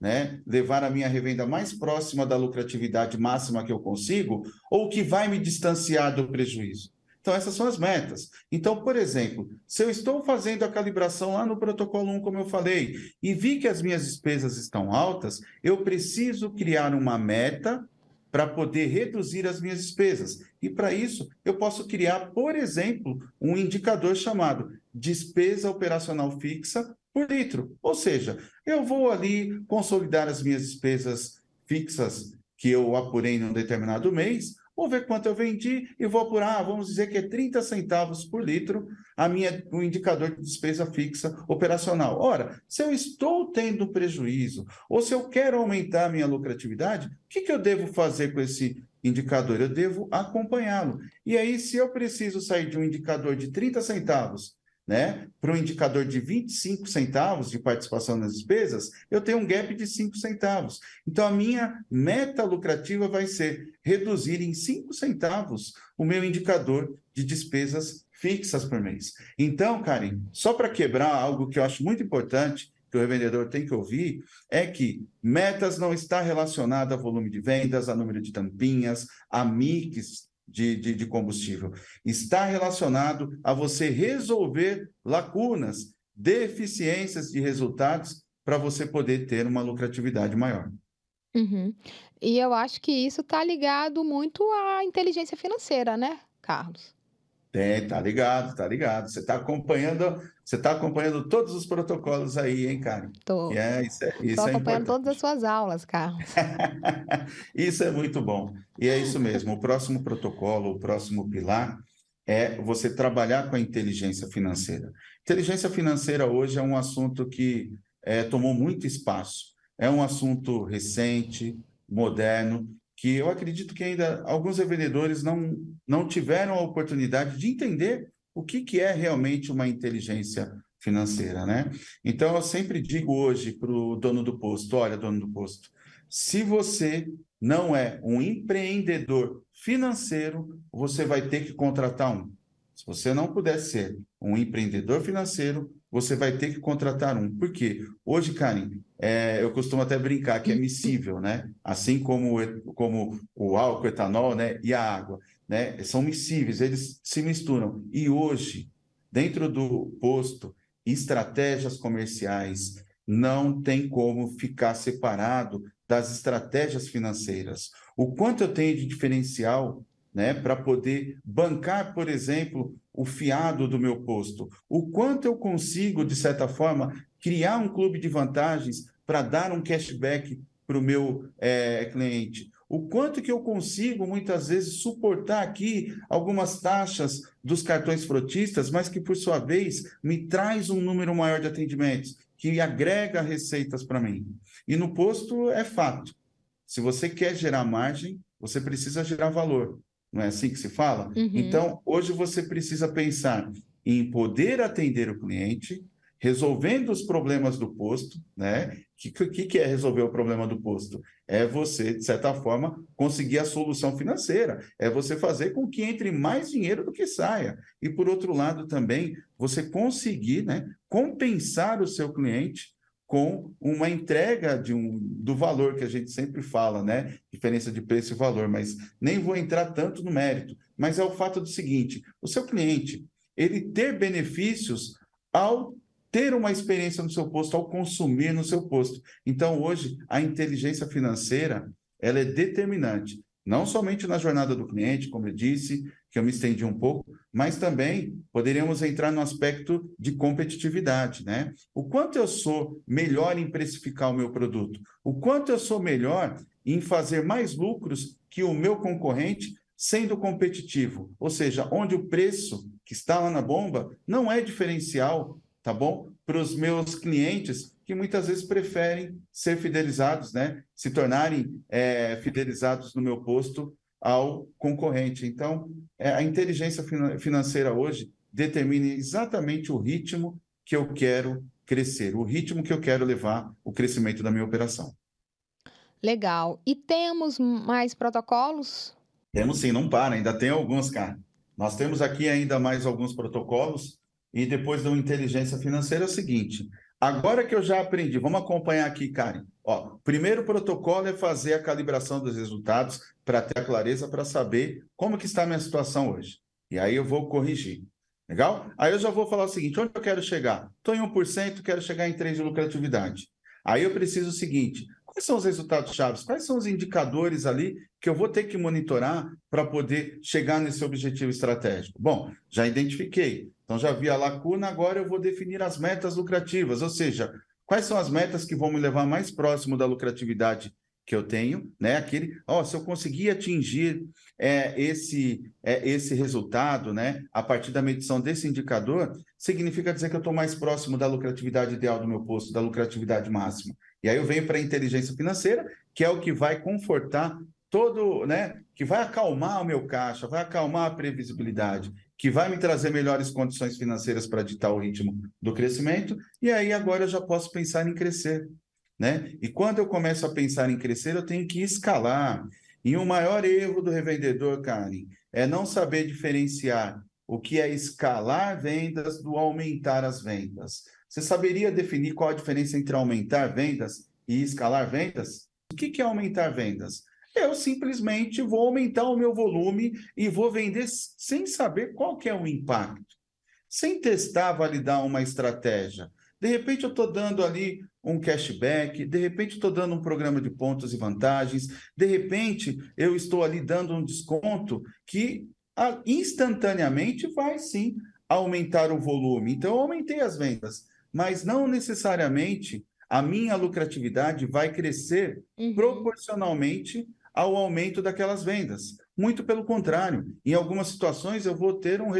né, levar a minha revenda mais próxima da lucratividade máxima que eu consigo, ou o que vai me distanciar do prejuízo. Então, essas são as metas. Então, por exemplo, se eu estou fazendo a calibração lá no protocolo 1, como eu falei, e vi que as minhas despesas estão altas, eu preciso criar uma meta para poder reduzir as minhas despesas. E para isso, eu posso criar, por exemplo, um indicador chamado despesa operacional fixa por litro. Ou seja, eu vou ali consolidar as minhas despesas fixas que eu apurei num determinado mês, vou ver quanto eu vendi e vou apurar, vamos dizer que é 30 centavos por litro a minha, o indicador de despesa fixa operacional. Ora, se eu estou tendo prejuízo ou se eu quero aumentar a minha lucratividade, o que, que eu devo fazer com esse indicador? Eu devo acompanhá-lo. E aí, se eu preciso sair de um indicador de 30 centavos né, para um indicador de 25 centavos de participação nas despesas, eu tenho um gap de 5 centavos. Então, a minha meta lucrativa vai ser reduzir em 5 centavos o meu indicador de despesas fixas por mês. Então, Karen, só para quebrar algo que eu acho muito importante, que o revendedor tem que ouvir, é que metas não está relacionada a volume de vendas, a número de tampinhas, a mix de, de, de combustível. Está relacionado a você resolver lacunas, deficiências de resultados para você poder ter uma lucratividade maior. Uhum. E eu acho que isso está ligado muito à inteligência financeira, né, Carlos? Tem, tá ligado, tá ligado. Você está acompanhando, você está acompanhando todos os protocolos aí, hein, Karen? Tô, E é, isso é, isso tô é acompanhando importante. todas as suas aulas, Carlos. Isso é muito bom. E é isso mesmo. O próximo protocolo, o próximo pilar é você trabalhar com a inteligência financeira. Inteligência financeira hoje é um assunto que é, tomou muito espaço. É um assunto recente, moderno, que eu acredito que ainda alguns revendedores não, não tiveram a oportunidade de entender o que, que é realmente uma inteligência financeira, né? Então, eu sempre digo hoje para o dono do posto, olha, dono do posto, se você não é um empreendedor financeiro, você vai ter que contratar um. Se você não puder ser um empreendedor financeiro, você vai ter que contratar um. Por quê? Hoje, Karen, é, eu costumo até brincar que é miscível, né? Assim como, como o álcool, o etanol, né? E a água, né? São miscíveis, eles se misturam. E hoje, dentro do posto, estratégias comerciais não tem como ficar separado das estratégias financeiras. O quanto eu tenho de diferencial, né, para poder bancar, por exemplo, o fiado do meu posto. O quanto eu consigo, de certa forma, criar um clube de vantagens para dar um cashback para o meu eh, cliente. O quanto que eu consigo, muitas vezes, suportar aqui algumas taxas dos cartões frotistas, mas que, por sua vez, me traz um número maior de atendimentos, que agrega receitas para mim. E no posto é fato. Se você quer gerar margem, você precisa gerar valor. Não é assim que se fala? Uhum. Então, hoje você precisa pensar em poder atender o cliente, resolvendo os problemas do posto, né? O que, que, que é resolver o problema do posto? É você, de certa forma, conseguir a solução financeira. É você fazer com que entre mais dinheiro do que saia. E, por outro lado, também, você conseguir né, compensar o seu cliente com uma entrega de um, do valor que a gente sempre fala, né? Diferença de preço e valor, mas nem vou entrar tanto no mérito. Mas é o fato do seguinte: o seu cliente ele ter benefícios ao ter uma experiência no seu posto, ao consumir no seu posto. Então, hoje, a inteligência financeira ela é determinante. Não somente na jornada do cliente, como eu disse, que eu me estendi um pouco, mas também poderíamos entrar no aspecto de competitividade, né? O quanto eu sou melhor em precificar o meu produto, o quanto eu sou melhor em fazer mais lucros que o meu concorrente sendo competitivo, ou seja, onde o preço que está lá na bomba não é diferencial, tá bom? Para os meus clientes que muitas vezes preferem ser fidelizados, né? Se tornarem é, fidelizados no meu posto ao concorrente. Então, é, a inteligência financeira hoje determina exatamente o ritmo que eu quero crescer, o ritmo que eu quero levar o crescimento da minha operação. Legal. E temos mais protocolos? Temos sim, não para, ainda tem alguns, cara. Nós temos aqui ainda mais alguns protocolos e depois do inteligência financeira é o seguinte, agora que eu já aprendi, vamos acompanhar aqui, Karen. Ó, primeiro protocolo é fazer a calibração dos resultados para ter a clareza para saber como que está a minha situação hoje. E aí eu vou corrigir. Legal? Aí eu já vou falar o seguinte, onde eu quero chegar? Estou em 1%, quero chegar em 3% de lucratividade. Aí eu preciso o seguinte, quais são os resultados chaves? Quais são os indicadores ali que eu vou ter que monitorar para poder chegar nesse objetivo estratégico? Bom, já identifiquei. Então já vi a lacuna, agora eu vou definir as metas lucrativas, ou seja, quais são as metas que vão me levar mais próximo da lucratividade que eu tenho, né? Aquele, ó, se eu conseguir atingir é, esse é, esse resultado, né? A partir da medição desse indicador, significa dizer que eu estou mais próximo da lucratividade ideal do meu posto, da lucratividade máxima. E aí eu venho para a inteligência financeira, que é o que vai confortar todo, né? Que vai acalmar o meu caixa, vai acalmar a previsibilidade, que vai me trazer melhores condições financeiras para ditar o ritmo do crescimento. E aí agora eu já posso pensar em crescer, né? E quando eu começo a pensar em crescer, eu tenho que escalar. E o maior erro do revendedor, Karen, é não saber diferenciar o que é escalar vendas do aumentar as vendas. Você saberia definir qual a diferença entre aumentar vendas e escalar vendas? O que é aumentar vendas? Eu simplesmente vou aumentar o meu volume e vou vender sem saber qual é o impacto, sem testar, validar uma estratégia. De repente eu estou dando ali um cashback, de repente estou dando um programa de pontos e vantagens, de repente eu estou ali dando um desconto que ah, instantaneamente vai sim aumentar o volume. Então eu aumentei as vendas, mas não necessariamente a minha lucratividade vai crescer uhum. proporcionalmente ao aumento daquelas vendas. Muito pelo contrário, em algumas situações eu vou ter um,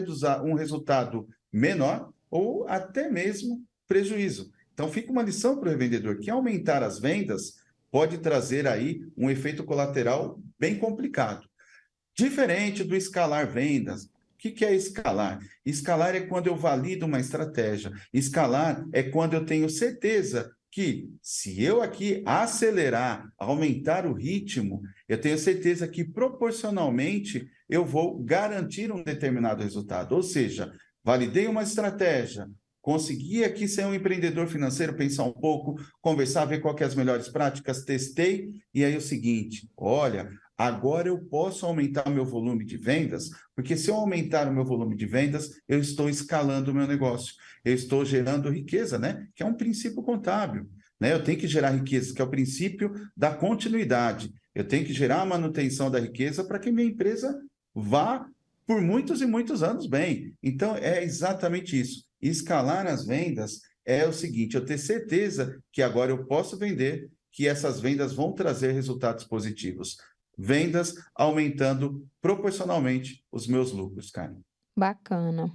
um resultado menor ou até mesmo prejuízo. Então fica uma lição para o revendedor que aumentar as vendas pode trazer aí um efeito colateral bem complicado. Diferente do escalar vendas, o que, que é escalar? Escalar é quando eu valido uma estratégia. Escalar é quando eu tenho certeza que, se eu aqui acelerar, aumentar o ritmo, eu tenho certeza que proporcionalmente eu vou garantir um determinado resultado. Ou seja, validei uma estratégia, consegui aqui ser um empreendedor financeiro, pensar um pouco, conversar, ver quais são as melhores práticas, testei, e aí é o seguinte, olha, Agora eu posso aumentar o meu volume de vendas, porque se eu aumentar o meu volume de vendas, eu estou escalando o meu negócio, eu estou gerando riqueza, né? Que é um princípio contábil. Né? Eu tenho que gerar riqueza, que é o princípio da continuidade. Eu tenho que gerar a manutenção da riqueza para que minha empresa vá por muitos e muitos anos bem. Então, é exatamente isso. Escalar as vendas é o seguinte: eu ter certeza que agora eu posso vender, que essas vendas vão trazer resultados positivos vendas, aumentando proporcionalmente os meus lucros, Karen. Bacana.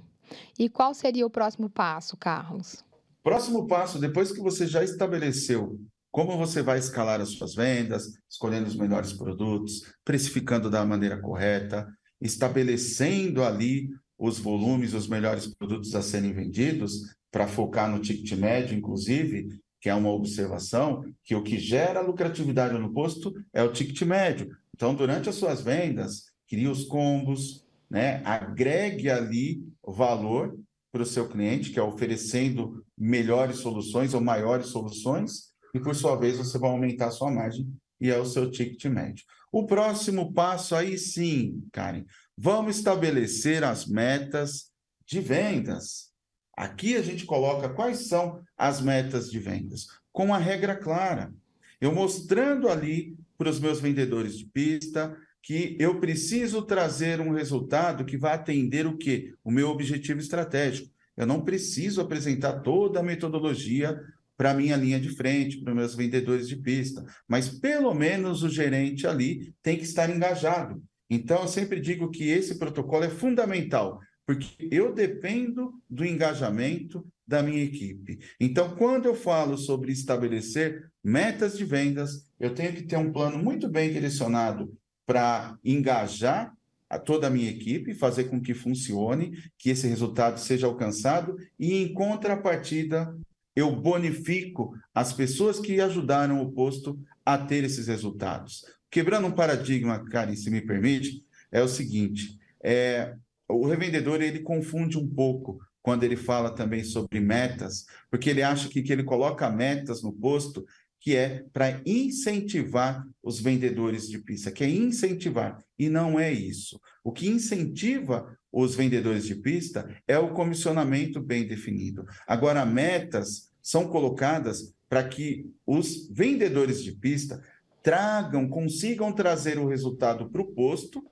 E qual seria o próximo passo, Carlos? Próximo passo, depois que você já estabeleceu como você vai escalar as suas vendas, escolhendo os melhores produtos, precificando da maneira correta, estabelecendo ali os volumes, os melhores produtos a serem vendidos, para focar no ticket médio, inclusive, que é uma observação que o que gera lucratividade no posto é o ticket médio. Então, durante as suas vendas, crie os combos, né? agregue ali valor para o seu cliente, que é oferecendo melhores soluções ou maiores soluções, e por sua vez você vai aumentar a sua margem e é o seu ticket médio. O próximo passo aí sim, Karen, vamos estabelecer as metas de vendas. Aqui a gente coloca quais são as metas de vendas, com a regra clara. Eu mostrando ali para os meus vendedores de pista, que eu preciso trazer um resultado que vai atender o quê? O meu objetivo estratégico. Eu não preciso apresentar toda a metodologia para a minha linha de frente, para os meus vendedores de pista, mas pelo menos o gerente ali tem que estar engajado. Então, eu sempre digo que esse protocolo é fundamental, porque eu dependo do engajamento da minha equipe. Então, quando eu falo sobre estabelecer metas de vendas, eu tenho que ter um plano muito bem direcionado para engajar a toda a minha equipe, fazer com que funcione, que esse resultado seja alcançado e, em contrapartida, eu bonifico as pessoas que ajudaram o posto a ter esses resultados. Quebrando um paradigma, Karen, se me permite, é o seguinte: é, o revendedor ele confunde um pouco quando ele fala também sobre metas, porque ele acha que, que ele coloca metas no posto que é para incentivar os vendedores de pista, que é incentivar, e não é isso. O que incentiva os vendedores de pista é o comissionamento bem definido. Agora, metas são colocadas para que os vendedores de pista tragam, consigam trazer o resultado para o posto,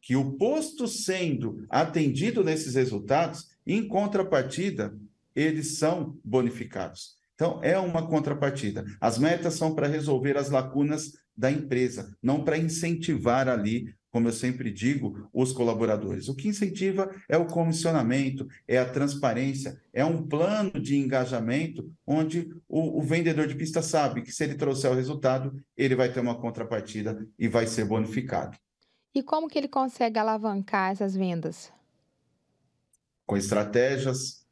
que o posto sendo atendido nesses resultados, em contrapartida, eles são bonificados. Então, é uma contrapartida. As metas são para resolver as lacunas da empresa, não para incentivar ali, como eu sempre digo, os colaboradores. O que incentiva é o comissionamento, é a transparência, é um plano de engajamento onde o, o vendedor de pista sabe que se ele trouxer o resultado, ele vai ter uma contrapartida e vai ser bonificado. E como que ele consegue alavancar essas vendas? Com estratégias.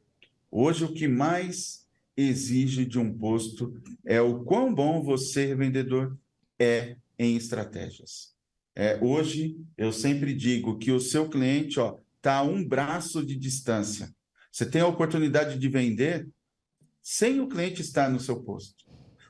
Hoje, o que mais exige de um posto é o quão bom você, vendedor, é em estratégias. É, hoje, eu sempre digo que o seu cliente está a um braço de distância. Você tem a oportunidade de vender sem o cliente estar no seu posto.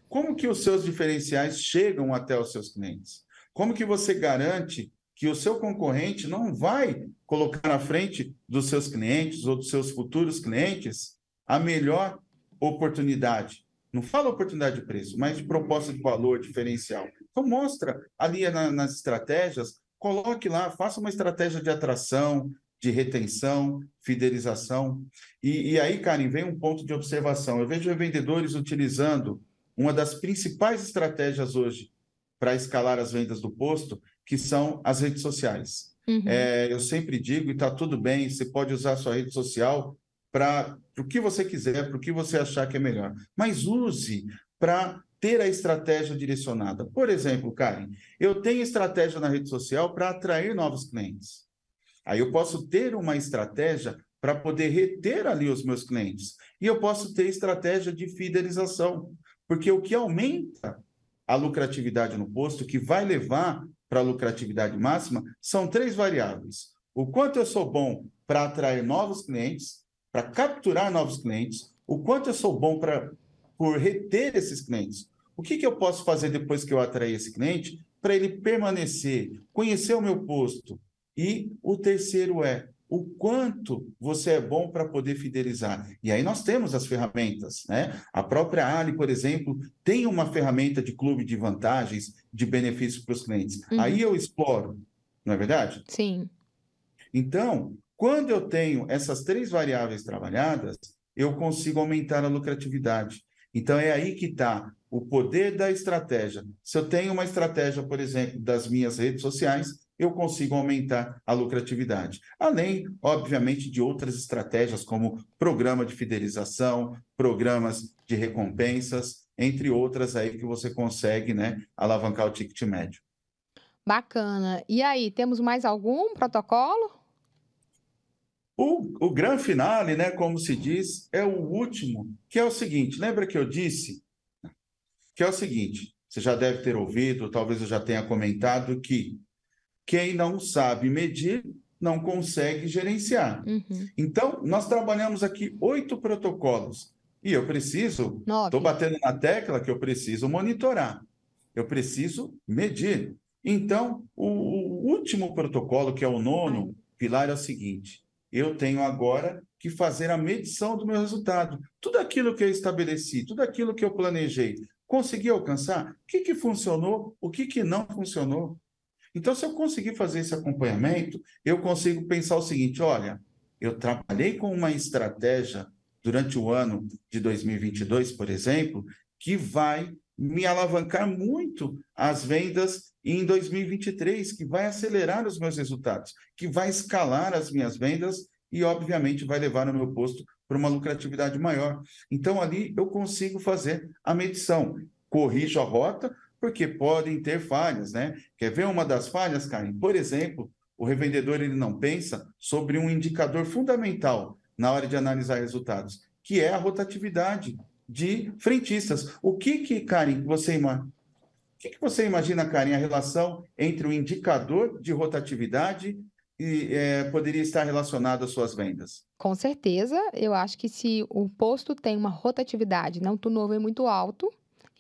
Como que os seus diferenciais chegam até os seus clientes? Como que você garante que o seu concorrente não vai colocar na frente dos seus clientes ou dos seus futuros clientes a melhor oportunidade. Não fala oportunidade de preço, mas de proposta de valor diferencial. Então, mostra ali na, nas estratégias, coloque lá, faça uma estratégia de atração, de retenção, fidelização. E, e aí, Karen, vem um ponto de observação. Eu vejo vendedores utilizando uma das principais estratégias hoje para escalar as vendas do posto, que são as redes sociais. Uhum. É, eu sempre digo, e está tudo bem, você pode usar a sua rede social para o que você quiser, para o que você achar que é melhor. Mas use para ter a estratégia direcionada. Por exemplo, Karen, eu tenho estratégia na rede social para atrair novos clientes. Aí eu posso ter uma estratégia para poder reter ali os meus clientes. E eu posso ter estratégia de fidelização, porque o que aumenta a lucratividade no posto, que vai levar para a lucratividade máxima, são três variáveis. O quanto eu sou bom para atrair novos clientes, para capturar novos clientes, o quanto eu sou bom para por reter esses clientes. O que, que eu posso fazer depois que eu atrair esse cliente para ele permanecer, conhecer o meu posto? E o terceiro é o quanto você é bom para poder fidelizar. E aí nós temos as ferramentas, né? A própria Ali, por exemplo, tem uma ferramenta de clube de vantagens, de benefícios para os clientes. Uhum. Aí eu exploro, não é verdade? Sim. Então, quando eu tenho essas três variáveis trabalhadas, eu consigo aumentar a lucratividade. Então, é aí que está o poder da estratégia. Se eu tenho uma estratégia, por exemplo, das minhas redes sociais, eu consigo aumentar a lucratividade. Além, obviamente, de outras estratégias, como programa de fidelização, programas de recompensas, entre outras aí que você consegue né, alavancar o ticket médio. Bacana. E aí, temos mais algum protocolo? O, o grande finale, né, como se diz, é o último, que é o seguinte: lembra que eu disse? Que é o seguinte: você já deve ter ouvido, talvez eu já tenha comentado, que quem não sabe medir não consegue gerenciar. Uhum. Então, nós trabalhamos aqui oito protocolos. E eu preciso, estou batendo na tecla que eu preciso monitorar, eu preciso medir. Então, o, o último protocolo, que é o nono Ai. pilar, é o seguinte: eu tenho agora que fazer a medição do meu resultado. Tudo aquilo que eu estabeleci, tudo aquilo que eu planejei, consegui alcançar? O que, que funcionou? O que, que não funcionou? Então, se eu conseguir fazer esse acompanhamento, eu consigo pensar o seguinte: olha, eu trabalhei com uma estratégia durante o ano de 2022, por exemplo, que vai me alavancar muito as vendas em 2023, que vai acelerar os meus resultados, que vai escalar as minhas vendas e, obviamente, vai levar o meu posto para uma lucratividade maior. Então, ali eu consigo fazer a medição. Corrijo a rota, porque podem ter falhas, né? Quer ver uma das falhas, Karen? Por exemplo, o revendedor ele não pensa sobre um indicador fundamental na hora de analisar resultados, que é a rotatividade de frentistas. O que que, Karen, você imagina? O que, que você imagina, Karen, a relação entre o indicador de rotatividade e é, poderia estar relacionado às suas vendas? Com certeza, eu acho que se o posto tem uma rotatividade, não né, turnover muito alto,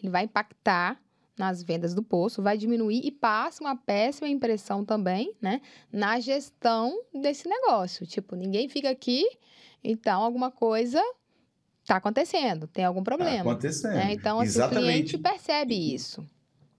ele vai impactar nas vendas do posto, vai diminuir e passa uma péssima impressão também, né, na gestão desse negócio. Tipo, ninguém fica aqui, então alguma coisa está acontecendo, tem algum problema. Tá acontecendo. Né? Então, assim, o cliente percebe isso.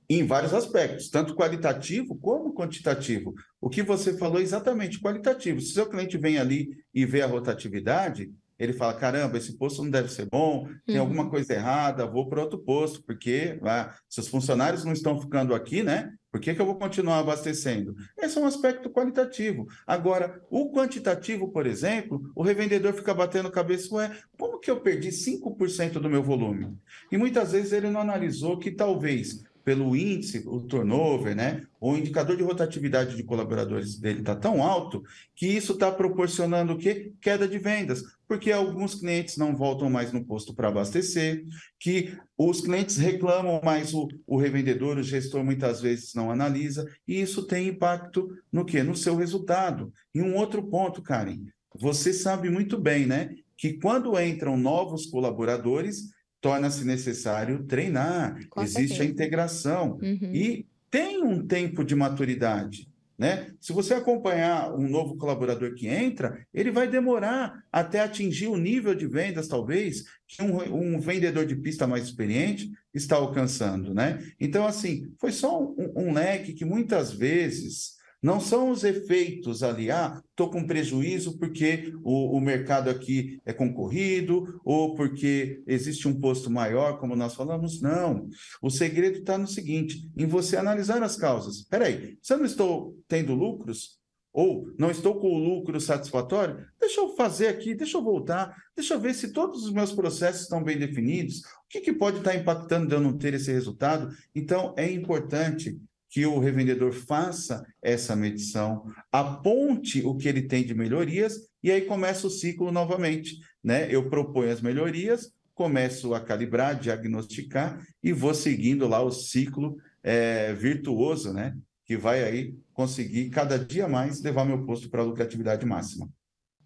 Em vários aspectos, tanto qualitativo como quantitativo. O que você falou é exatamente qualitativo. Se o seu cliente vem ali e vê a rotatividade, ele fala: caramba, esse posto não deve ser bom, tem uhum. alguma coisa errada, vou para outro posto, porque ah, se os funcionários não estão ficando aqui, né? Por que, que eu vou continuar abastecendo? Esse é um aspecto qualitativo. Agora, o quantitativo, por exemplo, o revendedor fica batendo cabeça, ué, como que eu perdi 5% do meu volume? E muitas vezes ele não analisou que talvez pelo índice, o turnover, né? O indicador de rotatividade de colaboradores dele está tão alto que isso está proporcionando o quê? Queda de vendas, porque alguns clientes não voltam mais no posto para abastecer, que os clientes reclamam, mas o, o revendedor, o gestor, muitas vezes não analisa, e isso tem impacto no quê? No seu resultado. E um outro ponto, Karen, você sabe muito bem, né? Que quando entram novos colaboradores, torna-se necessário treinar, Com existe certeza. a integração uhum. e tem um tempo de maturidade. Né? Se você acompanhar um novo colaborador que entra, ele vai demorar até atingir o nível de vendas, talvez, que um, um vendedor de pista mais experiente está alcançando. Né? Então, assim, foi só um, um leque que muitas vezes não são os efeitos ali, ah, estou com prejuízo porque o, o mercado aqui é concorrido ou porque existe um posto maior, como nós falamos. Não. O segredo está no seguinte: em você analisar as causas. Espera aí, se eu não estou tendo lucros, ou não estou com o lucro satisfatório, deixa eu fazer aqui, deixa eu voltar, deixa eu ver se todos os meus processos estão bem definidos, o que, que pode estar impactando de eu não ter esse resultado. Então, é importante que o revendedor faça essa medição, aponte o que ele tem de melhorias e aí começa o ciclo novamente, né? Eu proponho as melhorias, começo a calibrar, diagnosticar e vou seguindo lá o ciclo é, virtuoso, né? Que vai aí conseguir cada dia mais levar meu posto para a lucratividade máxima.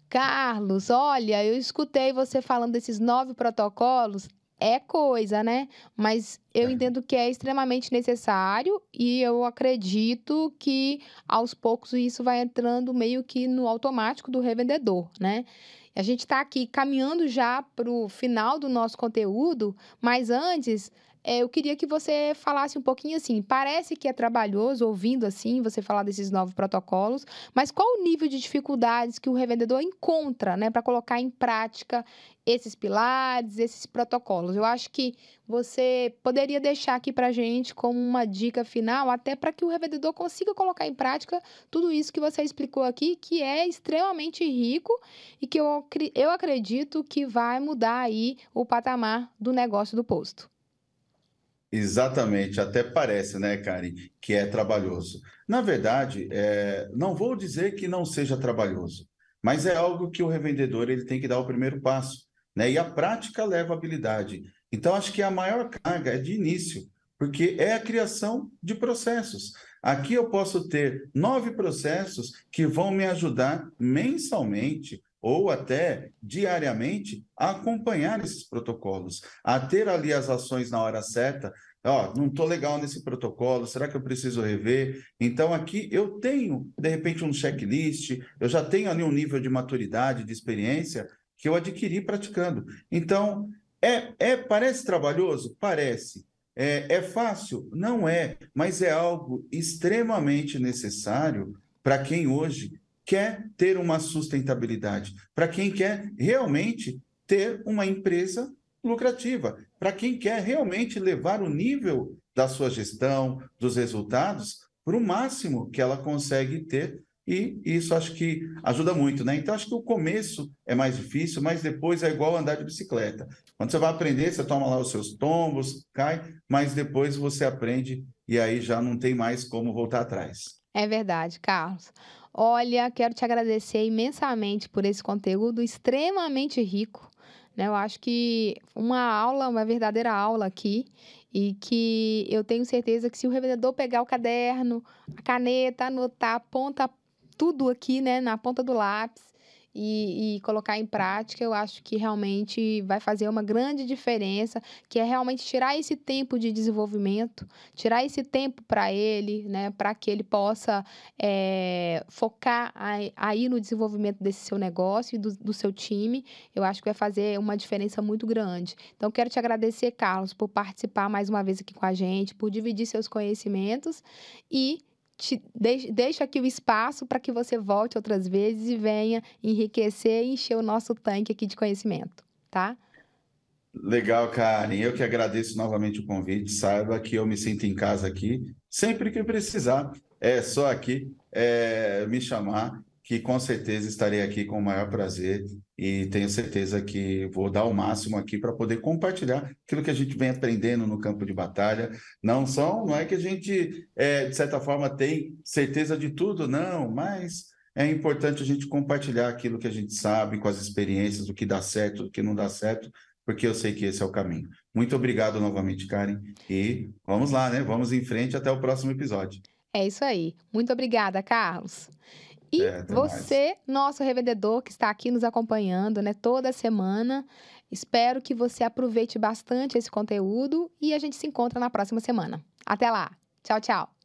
Carlos, olha, eu escutei você falando desses nove protocolos é coisa, né? Mas eu é. entendo que é extremamente necessário e eu acredito que aos poucos isso vai entrando meio que no automático do revendedor, né? A gente está aqui caminhando já para o final do nosso conteúdo, mas antes é, eu queria que você falasse um pouquinho assim. Parece que é trabalhoso ouvindo assim você falar desses novos protocolos, mas qual o nível de dificuldades que o revendedor encontra, né, para colocar em prática esses pilares, esses protocolos? Eu acho que você poderia deixar aqui para gente como uma dica final, até para que o revendedor consiga colocar em prática tudo isso que você explicou aqui, que é extremamente rico e que eu, eu acredito que vai mudar aí o patamar do negócio do posto. Exatamente, até parece, né, Karen, que é trabalhoso. Na verdade, é, não vou dizer que não seja trabalhoso, mas é algo que o revendedor ele tem que dar o primeiro passo, né? E a prática leva habilidade. Então, acho que a maior carga é de início, porque é a criação de processos. Aqui eu posso ter nove processos que vão me ajudar mensalmente ou até diariamente a acompanhar esses protocolos, a ter ali as ações na hora certa. Ó, não estou legal nesse protocolo, será que eu preciso rever? Então, aqui eu tenho, de repente, um checklist, eu já tenho ali um nível de maturidade, de experiência que eu adquiri praticando. Então, é, é parece trabalhoso? Parece. É, é fácil? Não é, mas é algo extremamente necessário para quem hoje quer ter uma sustentabilidade, para quem quer realmente ter uma empresa lucrativa, para quem quer realmente levar o nível da sua gestão, dos resultados, para o máximo que ela consegue ter e isso acho que ajuda muito, né? Então, acho que o começo é mais difícil, mas depois é igual andar de bicicleta. Quando você vai aprender, você toma lá os seus tombos, cai, mas depois você aprende e aí já não tem mais como voltar atrás. É verdade, Carlos. Olha, quero te agradecer imensamente por esse conteúdo extremamente rico. Né? Eu acho que uma aula, uma verdadeira aula aqui, e que eu tenho certeza que se o revendedor pegar o caderno, a caneta, anotar ponta a tudo aqui, né, na ponta do lápis e, e, colocar em prática, eu acho que realmente vai fazer uma grande diferença, que é realmente tirar esse tempo de desenvolvimento, tirar esse tempo para ele, né, para que ele possa é, focar aí, no desenvolvimento desse seu negócio e do, do seu time. Eu acho que vai fazer uma diferença muito grande. Então, quero te agradecer, Carlos, por participar mais uma vez aqui com a gente, por dividir seus conhecimentos e te, deixa aqui o espaço para que você volte outras vezes e venha enriquecer e encher o nosso tanque aqui de conhecimento, tá? Legal, Karen. Eu que agradeço novamente o convite. Saiba que eu me sinto em casa aqui. Sempre que precisar, é só aqui é, me chamar que com certeza estarei aqui com o maior prazer e tenho certeza que vou dar o máximo aqui para poder compartilhar aquilo que a gente vem aprendendo no campo de batalha. Não são, não é que a gente, é, de certa forma, tem certeza de tudo, não, mas é importante a gente compartilhar aquilo que a gente sabe com as experiências, o que dá certo, o que não dá certo, porque eu sei que esse é o caminho. Muito obrigado novamente, Karen, e vamos lá, né? Vamos em frente até o próximo episódio. É isso aí. Muito obrigada, Carlos. E é, você, nosso revendedor que está aqui nos acompanhando, né, toda semana, espero que você aproveite bastante esse conteúdo e a gente se encontra na próxima semana. Até lá. Tchau, tchau.